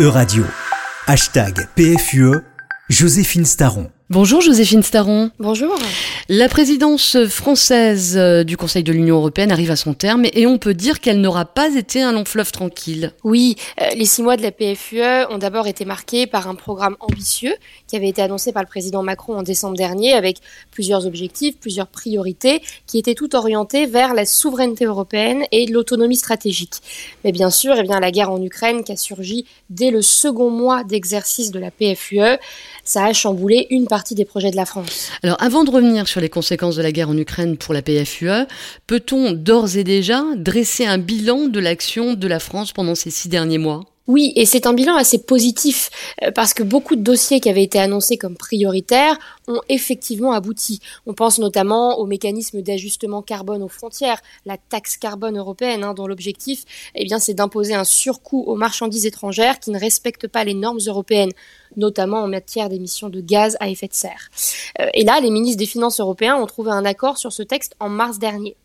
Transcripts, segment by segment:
E-Radio. Hashtag PFUE, Joséphine Staron. Bonjour Joséphine Staron. Bonjour. La présidence française euh, du Conseil de l'Union européenne arrive à son terme et on peut dire qu'elle n'aura pas été un long fleuve tranquille. Oui, euh, les six mois de la PFUE ont d'abord été marqués par un programme ambitieux qui avait été annoncé par le président Macron en décembre dernier avec plusieurs objectifs, plusieurs priorités qui étaient toutes orientées vers la souveraineté européenne et l'autonomie stratégique. Mais bien sûr, eh bien, la guerre en Ukraine qui a surgi dès le second mois d'exercice de la PFUE, ça a chamboulé une partie Alors avant de revenir sur les conséquences de la guerre en Ukraine pour la PFUE, peut-on d'ores et déjà dresser un bilan de l'action de la France pendant ces six derniers mois? Oui, et c'est un bilan assez positif euh, parce que beaucoup de dossiers qui avaient été annoncés comme prioritaires ont effectivement abouti. On pense notamment au mécanisme d'ajustement carbone aux frontières, la taxe carbone européenne, hein, dont l'objectif, eh bien, c'est d'imposer un surcoût aux marchandises étrangères qui ne respectent pas les normes européennes, notamment en matière d'émissions de gaz à effet de serre. Euh, et là, les ministres des Finances européens ont trouvé un accord sur ce texte en mars dernier.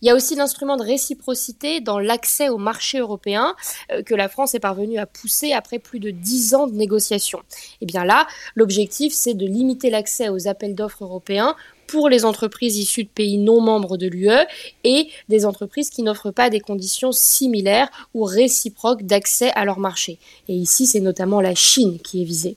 Il y a aussi l'instrument de réciprocité dans l'accès au marché européen euh, que la France est parvenue à pousser après plus de dix ans de négociations. Et eh bien là, l'objectif, c'est de limiter l'accès aux appels d'offres européens pour les entreprises issues de pays non membres de l'UE et des entreprises qui n'offrent pas des conditions similaires ou réciproques d'accès à leur marché. Et ici, c'est notamment la Chine qui est visée.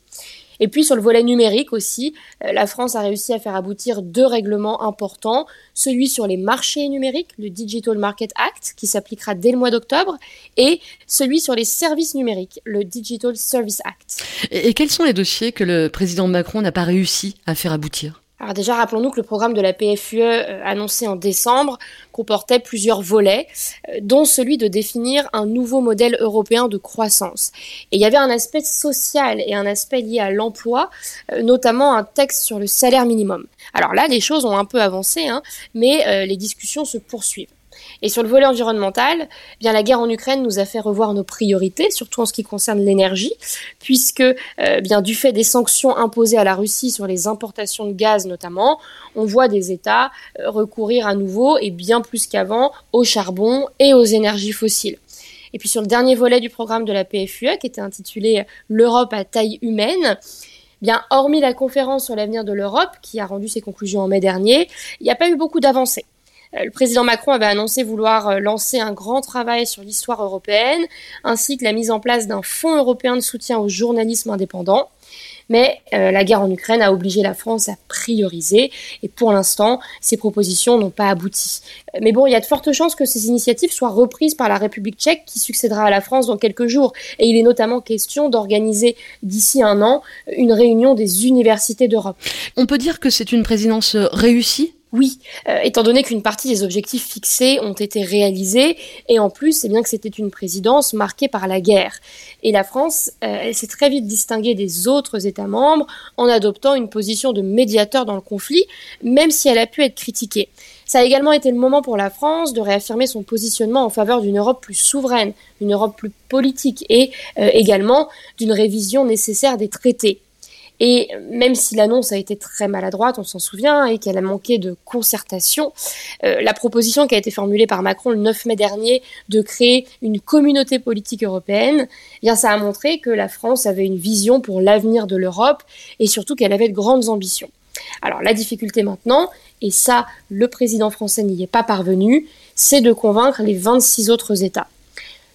Et puis sur le volet numérique aussi, euh, la France a réussi à faire aboutir deux règlements importants. Celui sur les marchés numériques, le Digital Market Act, qui s'appliquera dès le mois d'octobre, et celui sur les services numériques, le Digital Service Act. Et quels sont les dossiers que le président Macron n'a pas réussi à faire aboutir? Alors déjà, rappelons-nous que le programme de la PFUE euh, annoncé en décembre comportait plusieurs volets, euh, dont celui de définir un nouveau modèle européen de croissance. Et il y avait un aspect social et un aspect lié à l'emploi, euh, notamment un texte sur le salaire minimum. Alors là, les choses ont un peu avancé, hein, mais les discussions se poursuivent. Et sur le volet environnemental, eh bien la guerre en Ukraine nous a fait revoir nos priorités, surtout en ce qui concerne l'énergie, puisque euh, bien du fait des sanctions imposées à la Russie sur les importations de gaz notamment, on voit des États euh, recourir à nouveau et bien plus qu'avant au charbon et aux énergies fossiles. Et puis sur le dernier volet du programme de la PFUE, qui était intitulé L'Europe à taille humaine, eh Bien, hormis la conférence sur l'avenir de l'Europe, qui a rendu ses conclusions en mai dernier, il n'y a pas eu beaucoup d'avancées. Euh, le président Macron avait annoncé vouloir euh, lancer un grand travail sur l'histoire européenne, ainsi que la mise en place d'un fonds européen de soutien au journalisme indépendant. Mais euh, la guerre en Ukraine a obligé la France à prioriser et pour l'instant, ces propositions n'ont pas abouti. Mais bon, il y a de fortes chances que ces initiatives soient reprises par la République tchèque qui succédera à la France dans quelques jours. Et il est notamment question d'organiser d'ici un an une réunion des universités d'Europe. On peut dire que c'est une présidence réussie? Oui, euh, étant donné qu'une partie des objectifs fixés ont été réalisés, et en plus, c'est bien que c'était une présidence marquée par la guerre. Et la France, euh, s'est très vite distinguée des autres États membres en adoptant une position de médiateur dans le conflit, même si elle a pu être critiquée. Ça a également été le moment pour la France de réaffirmer son positionnement en faveur d'une Europe plus souveraine, d'une Europe plus politique et euh, également d'une révision nécessaire des traités. Et même si l'annonce a été très maladroite, on s'en souvient, et qu'elle a manqué de concertation, euh, la proposition qui a été formulée par Macron le 9 mai dernier de créer une communauté politique européenne, eh bien ça a montré que la France avait une vision pour l'avenir de l'Europe et surtout qu'elle avait de grandes ambitions. Alors la difficulté maintenant, et ça le président français n'y est pas parvenu, c'est de convaincre les 26 autres États.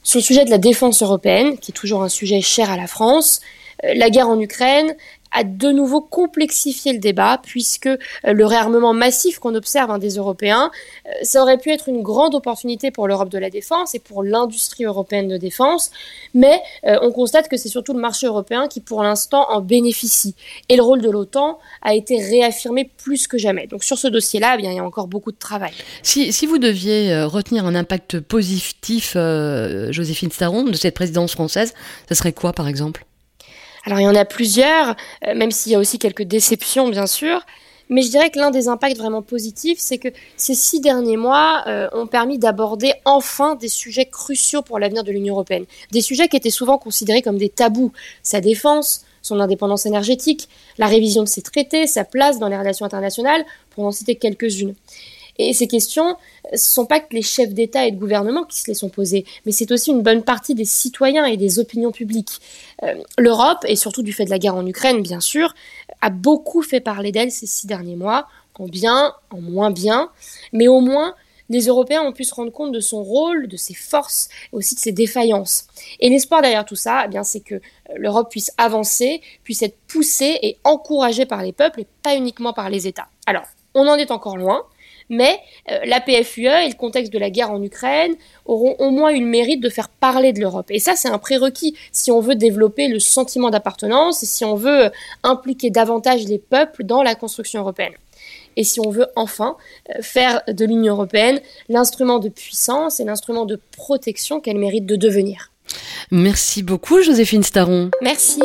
Sur le sujet de la défense européenne, qui est toujours un sujet cher à la France, euh, la guerre en Ukraine, a de nouveau complexifié le débat, puisque euh, le réarmement massif qu'on observe hein, des Européens, euh, ça aurait pu être une grande opportunité pour l'Europe de la défense et pour l'industrie européenne de défense, mais euh, on constate que c'est surtout le marché européen qui pour l'instant en bénéficie. Et le rôle de l'OTAN a été réaffirmé plus que jamais. Donc sur ce dossier-là, eh il y a encore beaucoup de travail. Si, si vous deviez retenir un impact positif, Joséphine Staron, de cette présidence française, ce serait quoi par exemple? Alors il y en a plusieurs, euh, même s'il y a aussi quelques déceptions bien sûr. Mais je dirais que l'un des impacts vraiment positifs, c'est que ces six derniers mois euh, ont permis d'aborder enfin des sujets cruciaux pour l'avenir de l'Union européenne. Des sujets qui étaient souvent considérés comme des tabous. Sa défense, son indépendance énergétique, la révision de ses traités, sa place dans les relations internationales, pour en citer quelques-unes. Et ces questions, ce ne sont pas que les chefs d'État et de gouvernement qui se les sont posées, mais c'est aussi une bonne partie des citoyens et des opinions publiques. Euh, L'Europe, et surtout du fait de la guerre en Ukraine, bien sûr, a beaucoup fait parler d'elle ces six derniers mois, en bien, en moins bien, mais au moins les Européens ont pu se rendre compte de son rôle, de ses forces, aussi de ses défaillances. Et l'espoir derrière tout ça, eh bien, c'est que euh, l'Europe puisse avancer, puisse être poussée et encouragée par les peuples et pas uniquement par les États. Alors, on en est encore loin, mais euh, la PFUE et le contexte de la guerre en Ukraine auront au moins eu le mérite de faire parler de l'Europe. Et ça, c'est un prérequis si on veut développer le sentiment d'appartenance et si on veut euh, impliquer davantage les peuples dans la construction européenne et si on veut enfin euh, faire de l'Union européenne l'instrument de puissance et l'instrument de protection qu'elle mérite de devenir. Merci beaucoup Joséphine Staron. Merci.